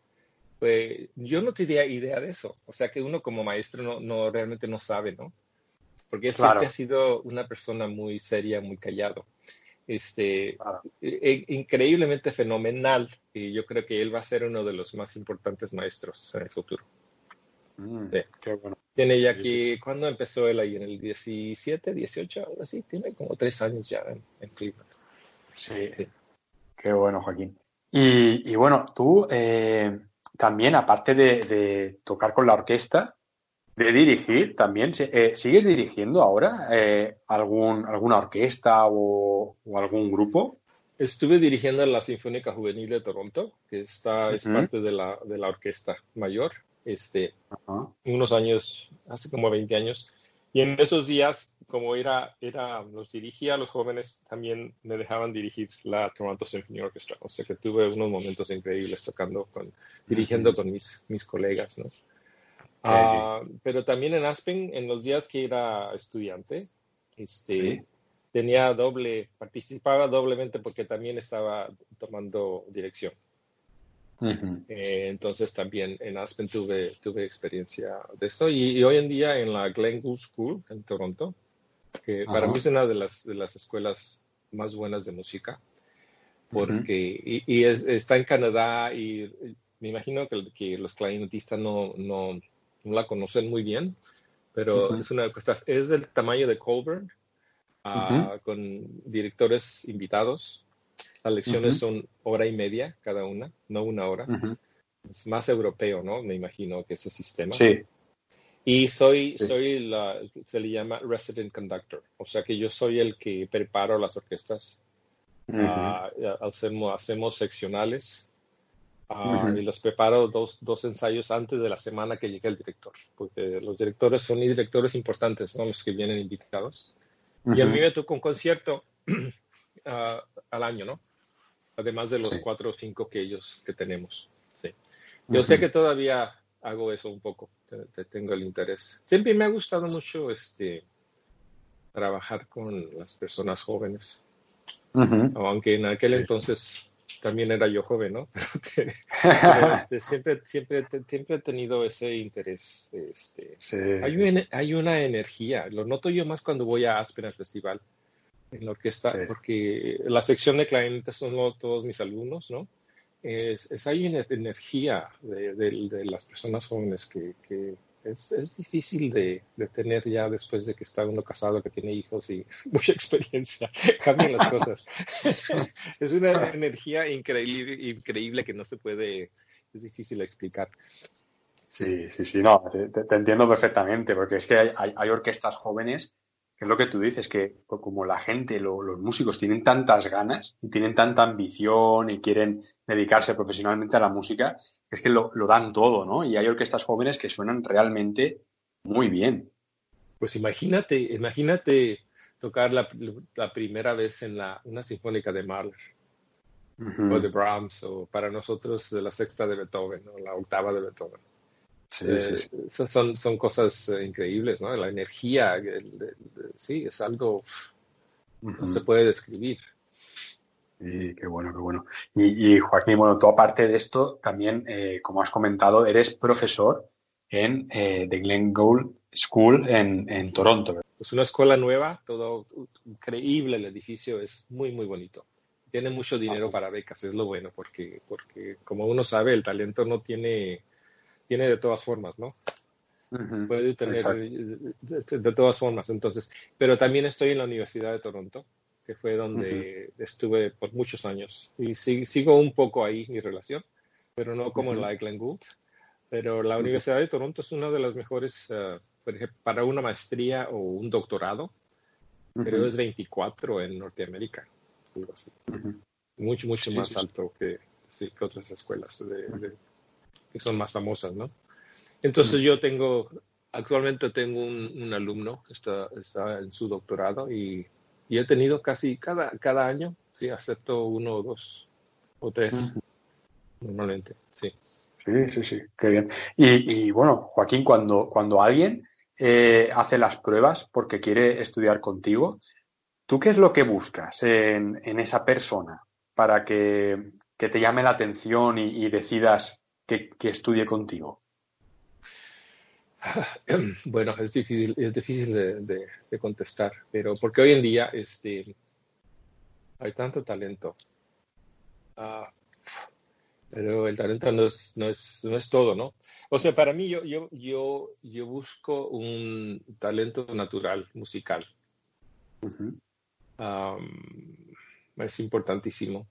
Pues, yo no tenía idea de eso. O sea que uno como maestro no, no realmente no sabe, ¿no? Porque él siempre ha sido una persona muy seria, muy callado este, e, e, increíblemente fenomenal y yo creo que él va a ser uno de los más importantes maestros en el futuro. Mm, qué bueno. Tiene ya aquí, ¿cuándo empezó él ahí? ¿En el 17, 18? Ahora sí, tiene como tres años ya en, Cleveland. Sí. qué bueno, Joaquín. Y, bueno, tú eh, también, aparte de, tocar con la orquesta, de dirigir también. Eh, ¿Sigues dirigiendo ahora eh, algún, alguna orquesta o, algún grupo? Estuve dirigiendo la Sinfónica Juvenil de Toronto, que está, es parte de la, de la orquesta mayor, este, unos años, hace como 20 años. Y en esos días, como era, era, los dirigía a los jóvenes, también me dejaban dirigir la Toronto Symphony Orchestra. O sea que tuve unos momentos increíbles tocando con, dirigiendo con mis, mis colegas, ¿no? Ah, pero también en Aspen, en los días que era estudiante, este, tenía doble, participaba doblemente porque también estaba tomando dirección. Eh, entonces también en Aspen tuve, tuve experiencia de eso y, hoy en día en la Glencoe School en Toronto, que para mí es una de las, de las escuelas más buenas de música, porque y, está en Canadá y me imagino que, que los clarinetistas no, no, no la conocen muy bien, pero es una es del tamaño de Colburn, ah, con directores invitados. Las lecciones son hora y media cada una, no una hora. Es más europeo, ¿no? Me imagino que ese sistema. Sí. Y soy, soy la, se le llama resident conductor, o sea que yo soy el que preparo las orquestas. Ah, hacemos, hacemos seccionales ah, y los preparo dos, dos, ensayos antes de la semana que llegue el director, porque los directores son directores importantes, son los que vienen invitados. Y a mí me toca un concierto (clears throat) ah, al año, ¿no? Además de los cuatro o cinco que ellos que tenemos. Sí. Yo sé que todavía hago eso un poco, te, tengo el interés. Siempre me ha gustado mucho este trabajar con las personas jóvenes, aunque en aquel entonces también era yo joven, ¿no? (laughs) (laughs) Este, siempre, siempre, siempre he tenido ese interés. Este, hay, una, hay una energía, lo noto yo más cuando voy a Aspen al festival, en la orquesta, porque la sección de clarinetes son todos mis alumnos, ¿no? es, es hay una energía de, de, las personas jóvenes que, que es, es, difícil de, de, tener ya después de que está uno casado, que tiene hijos y (laughs) mucha experiencia. (laughs) Cambian las cosas. (laughs) es una energía increíble, increíble que no se puede, es difícil de explicar. Sí, sí, sí, no, te, te, entiendo perfectamente, porque es que hay, hay, hay orquestas jóvenes es lo que tú dices, que como la gente, los músicos tienen tantas ganas y tienen tanta ambición y quieren dedicarse profesionalmente a la música, es que lo, dan todo, ¿no? Y hay orquestas jóvenes que suenan realmente muy bien. Pues imagínate, imagínate tocar la, primera vez en la, una sinfónica de Mahler o de Brahms o para nosotros de la sexta de Beethoven o la octava de Beethoven. Eh, son, son cosas eh, increíbles, ¿no? La energía, sí, es algo, no se puede describir. Y qué bueno, qué bueno. Y, Joaquín, bueno, tú aparte de esto, también, eh, como has comentado, eres profesor en The Glen Gould School en, en Toronto. Es una escuela nueva, todo increíble, el edificio es muy, muy bonito. Tiene mucho dinero para becas, es lo bueno, porque, porque como uno sabe, el talento no tiene tiene de todas formas, ¿no? Puede tener de, todas formas, entonces, pero también estoy en la Universidad de Toronto, que fue donde estuve por muchos años. Y sigo un poco ahí mi relación, pero no como en la Glen Gould. Pero la Universidad de Toronto es una de las mejores, uh, para una maestría o un doctorado, pero es 24 en Norteamérica, algo así. Mucho, mucho más alto que, que otras escuelas de que son más famosas, ¿no? Entonces yo tengo, actualmente tengo un, alumno que está, está, en su doctorado y, y, he tenido casi cada, cada año, sí, acepto uno o dos o tres, normalmente, sí. Sí, sí, sí, qué bien. Y, y bueno, Joaquín, cuando, cuando alguien eh, hace las pruebas porque quiere estudiar contigo, ¿tú qué es lo que buscas en, en esa persona para que, que, te llame la atención y, y decidas que, estudie contigo? (clears throat) Bueno, es difícil, es difícil de, contestar, pero porque hoy en día este, hay tanto talento. Ah, pero el talento no es, no es, no es todo, ¿no? O sea, para mí yo, yo, yo, yo busco un talento natural, musical. es importantísimo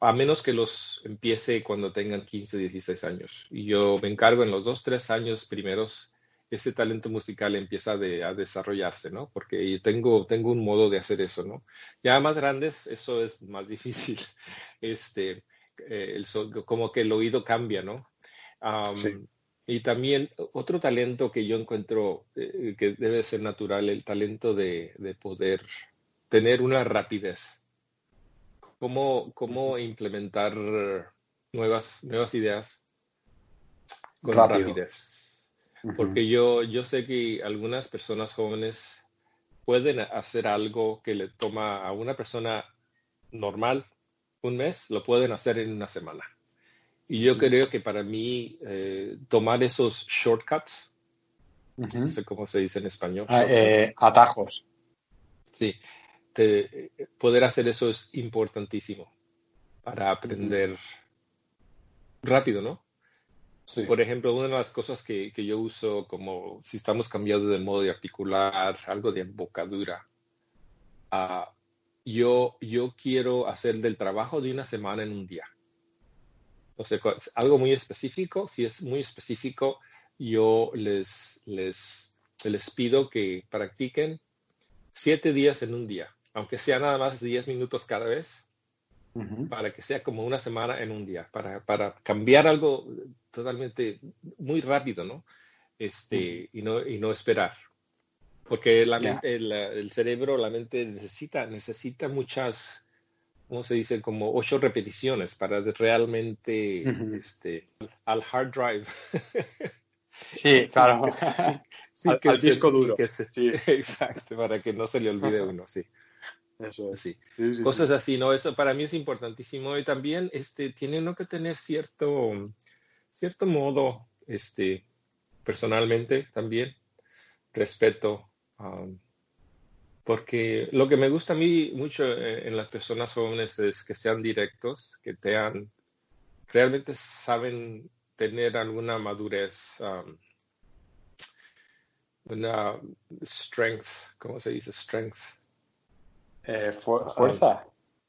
a menos que los empiece cuando tengan 15, 16 años. Y yo me encargo en los dos, tres años primeros, ese talento musical empieza a desarrollarse, ¿no? Porque yo tengo, tengo un modo de hacer eso, ¿no? Ya más grandes, eso es más (laughs) difícil. Este, eh, el, como que el oído cambia, ¿no? Y también otro talento que yo encuentro eh, que debe ser natural, el talento de, de poder tener una rapidez cómo, cómo implementar nuevas, nuevas ideas con rapidez. Porque yo, yo sé que algunas personas jóvenes pueden hacer algo que le toma a una persona normal un mes, lo pueden hacer en una semana. Y yo creo que para mí eh, tomar esos shortcuts, no sé cómo se dice en español. Ah, eh, atajos. Sí, este, poder hacer eso es importantísimo para aprender rápido, ¿no? Por ejemplo, una de las cosas que, yo uso como si estamos cambiando de modo de articular, algo de embocadura, ah, yo, yo quiero hacer del trabajo de una semana en un día. O sea, algo muy específico, si es muy específico, yo les, les, les pido que practiquen siete días en un día, aunque sea nada más diez minutos cada vez, para que sea como una semana en un día, para, para cambiar algo totalmente muy rápido, ¿no? Este, y, no y no esperar. Porque la mente, el, cerebro, la mente necesita, necesita muchas, ¿cómo se dice? Como ocho repeticiones para realmente, este, al hard drive. Sí, (laughs) claro. (laughs) al, disco duro. sí. (laughs) Exacto, para que no se le olvide uno, sí. Eso es. Sí. Cosas así, ¿no? Eso para mí es importantísimo. Y también este, tiene uno que tener cierto, cierto modo, este, personalmente también, respeto. Um, porque lo que me gusta a mí mucho en, las personas jóvenes es que sean directos, que tean, realmente saben tener alguna madurez, um, una strength, ¿cómo se dice? Strength. Eh, fuerza.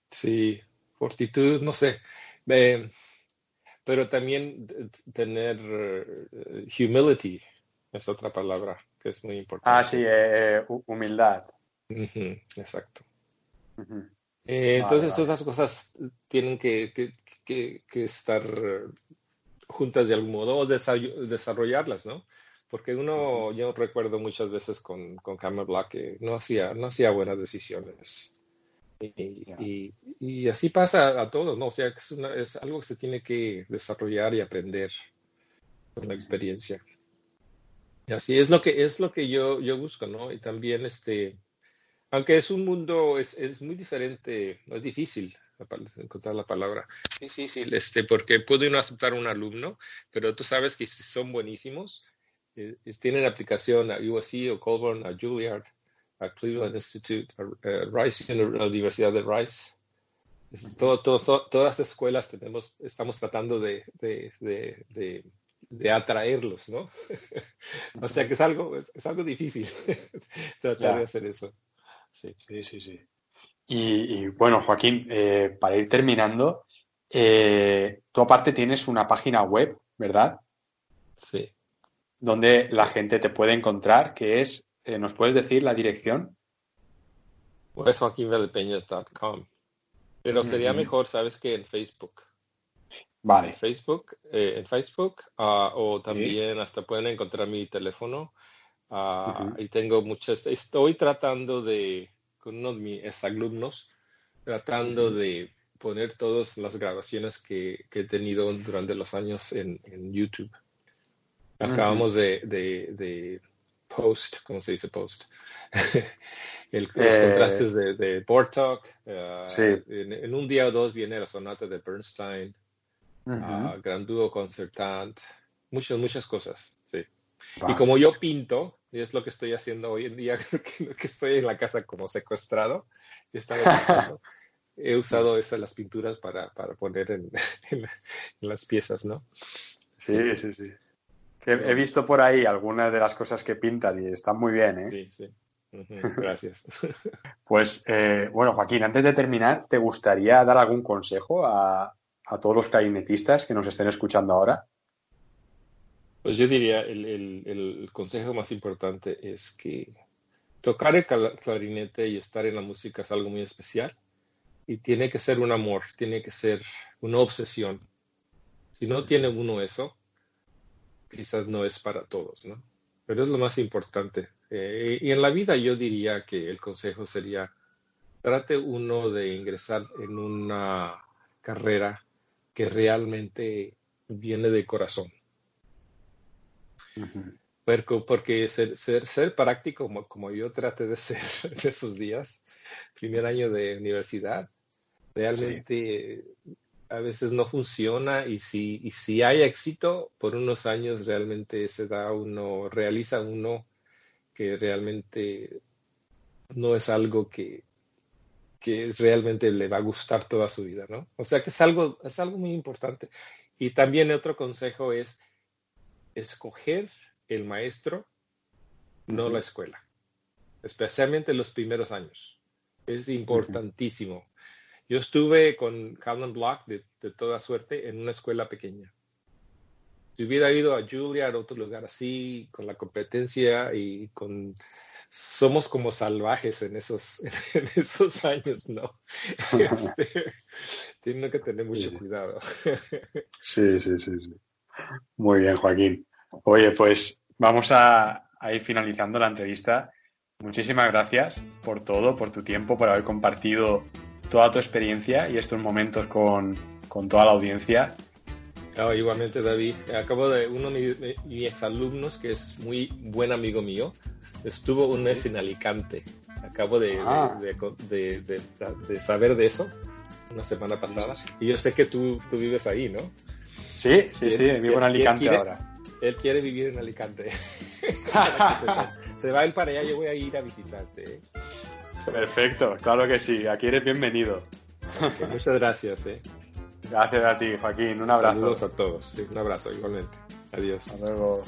sí, fortitud, no sé. pero también tener eh, humility es otra palabra que es muy importante. Ah, sí, eh, humildad. exacto. entonces, todas las cosas tienen que, que, que estar juntas de algún modo o desarrollarlas, ¿no? Porque uno, yo recuerdo muchas veces con, con Cameron Black que no hacía, no hacía buenas decisiones. Y, y, así pasa a todos, ¿no? O sea, es, es algo que se tiene que desarrollar y aprender con la experiencia. Y así es lo que es lo que yo, yo busco, ¿no? Y también, este, aunque es un mundo, es, es muy diferente, no es difícil, encontrar la palabra. Difícil, este, porque puede uno aceptar un alumno, pero tú sabes que si son buenísimos, eh, tienen aplicación a USC o Colburn, a Juilliard, a Cleveland Institute, a, Rice, la Universidad de Rice. todo, todas las escuelas tenemos, estamos tratando de, de, de, de atraerlos, ¿no? (laughs) o sea que es algo, es, algo difícil (laughs) tratar de hacer eso. Sí, sí, sí. sí. Y, bueno, Joaquín, eh, para ir terminando, eh, tú aparte tienes una página web, ¿verdad? Sí. Donde la gente te puede encontrar, que es, eh, ¿nos puedes decir la dirección? Pues joaquinvelpeñas.com. Pero sería mejor, ¿sabes que En Facebook. Vale. En Facebook, en Facebook ah, o también hasta pueden encontrar mi teléfono. Uh, Y tengo muchas, estoy tratando de con uno de mis alumnos tratando de poner todas las grabaciones que, he tenido durante los años en, YouTube. Acabamos de, post, ¿cómo se dice post? (laughs) El, los eh, contrastes de, de Talk. Ah, en, un día o dos viene la sonata de Bernstein, uh Gran Dúo Concertant, muchas, muchas cosas. Sí. Y como yo pinto, y es lo que estoy haciendo hoy en día, (laughs) creo que, estoy en la casa como secuestrado. (laughs) He usado esas las pinturas para, para poner en, las piezas, ¿no? Sí, sí, sí. He visto por ahí algunas de las cosas que pintan y están muy bien, ¿eh? Sí, sí. Gracias. (laughs) Pues, eh, bueno, Joaquín, antes de terminar, ¿te gustaría dar algún consejo a, a todos los clarinetistas que nos estén escuchando ahora? Pues yo diría, el, el, consejo más importante es que tocar el clarinete y estar en la música es algo muy especial y tiene que ser un amor, tiene que ser una obsesión. Si no tiene uno eso, quizás no es para todos, ¿no? Pero es lo más importante. Eh, y en la vida yo diría que el consejo sería, trate uno de ingresar en una carrera que realmente viene de corazón porque, ser, ser, práctico, como, como, yo traté de ser (laughs) en esos días, primer año de universidad, realmente a veces no funciona y si, y si hay éxito, por unos años realmente se da uno, realiza uno que realmente no es algo que, que realmente le va a gustar toda su vida, ¿no? O sea que es algo, es algo muy importante. Y también otro consejo es escoger el maestro, no la escuela, especialmente en los primeros años. Es importantísimo. Yo estuve con Calvin Block de, toda suerte en una escuela pequeña. si hubiera ido a Julia, a otro lugar así, con la competencia y con somos como salvajes en esos, (laughs) en esos años, ¿no? (laughs) Este, tienen que tener mucho cuidado. Sí, sí, sí, sí. Muy bien, Joaquín. Oye, pues vamos a, ir finalizando la entrevista. Muchísimas gracias por todo, por tu tiempo, por haber compartido toda tu experiencia y estos momentos con, toda la audiencia. igualmente, David. Acabo de uno de mis exalumnos, que es muy buen amigo mío, Estuvo un mes en Alicante. Acabo de, ah. de, saber de eso una semana pasada. Y yo sé que tú, tú vives ahí, ¿no? Sí, sí, sí, vivo en Alicante ahora. Él quiere vivir en Alicante. (laughs) (laughs) se va él para allá, yo voy a ir a visitarte. ¿eh? Perfecto, claro que sí, aquí eres bienvenido. muchas gracias. ¿eh? Gracias a ti, Joaquín, un abrazo. Saludos a todos, un abrazo igualmente. Adiós. Hasta luego.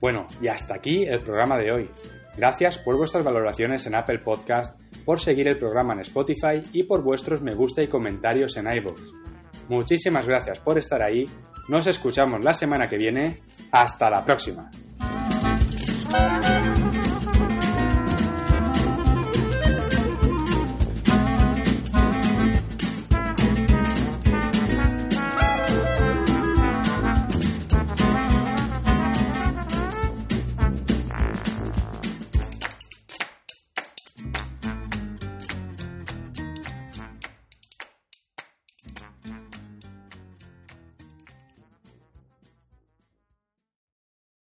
Bueno, y hasta aquí el programa de hoy. Gracias por vuestras valoraciones en Apple Podcast, por seguir el programa en Spotify y por vuestros me gusta y comentarios en iVoox. Muchísimas gracias por estar ahí. Nos escuchamos la semana que viene. Hasta la próxima.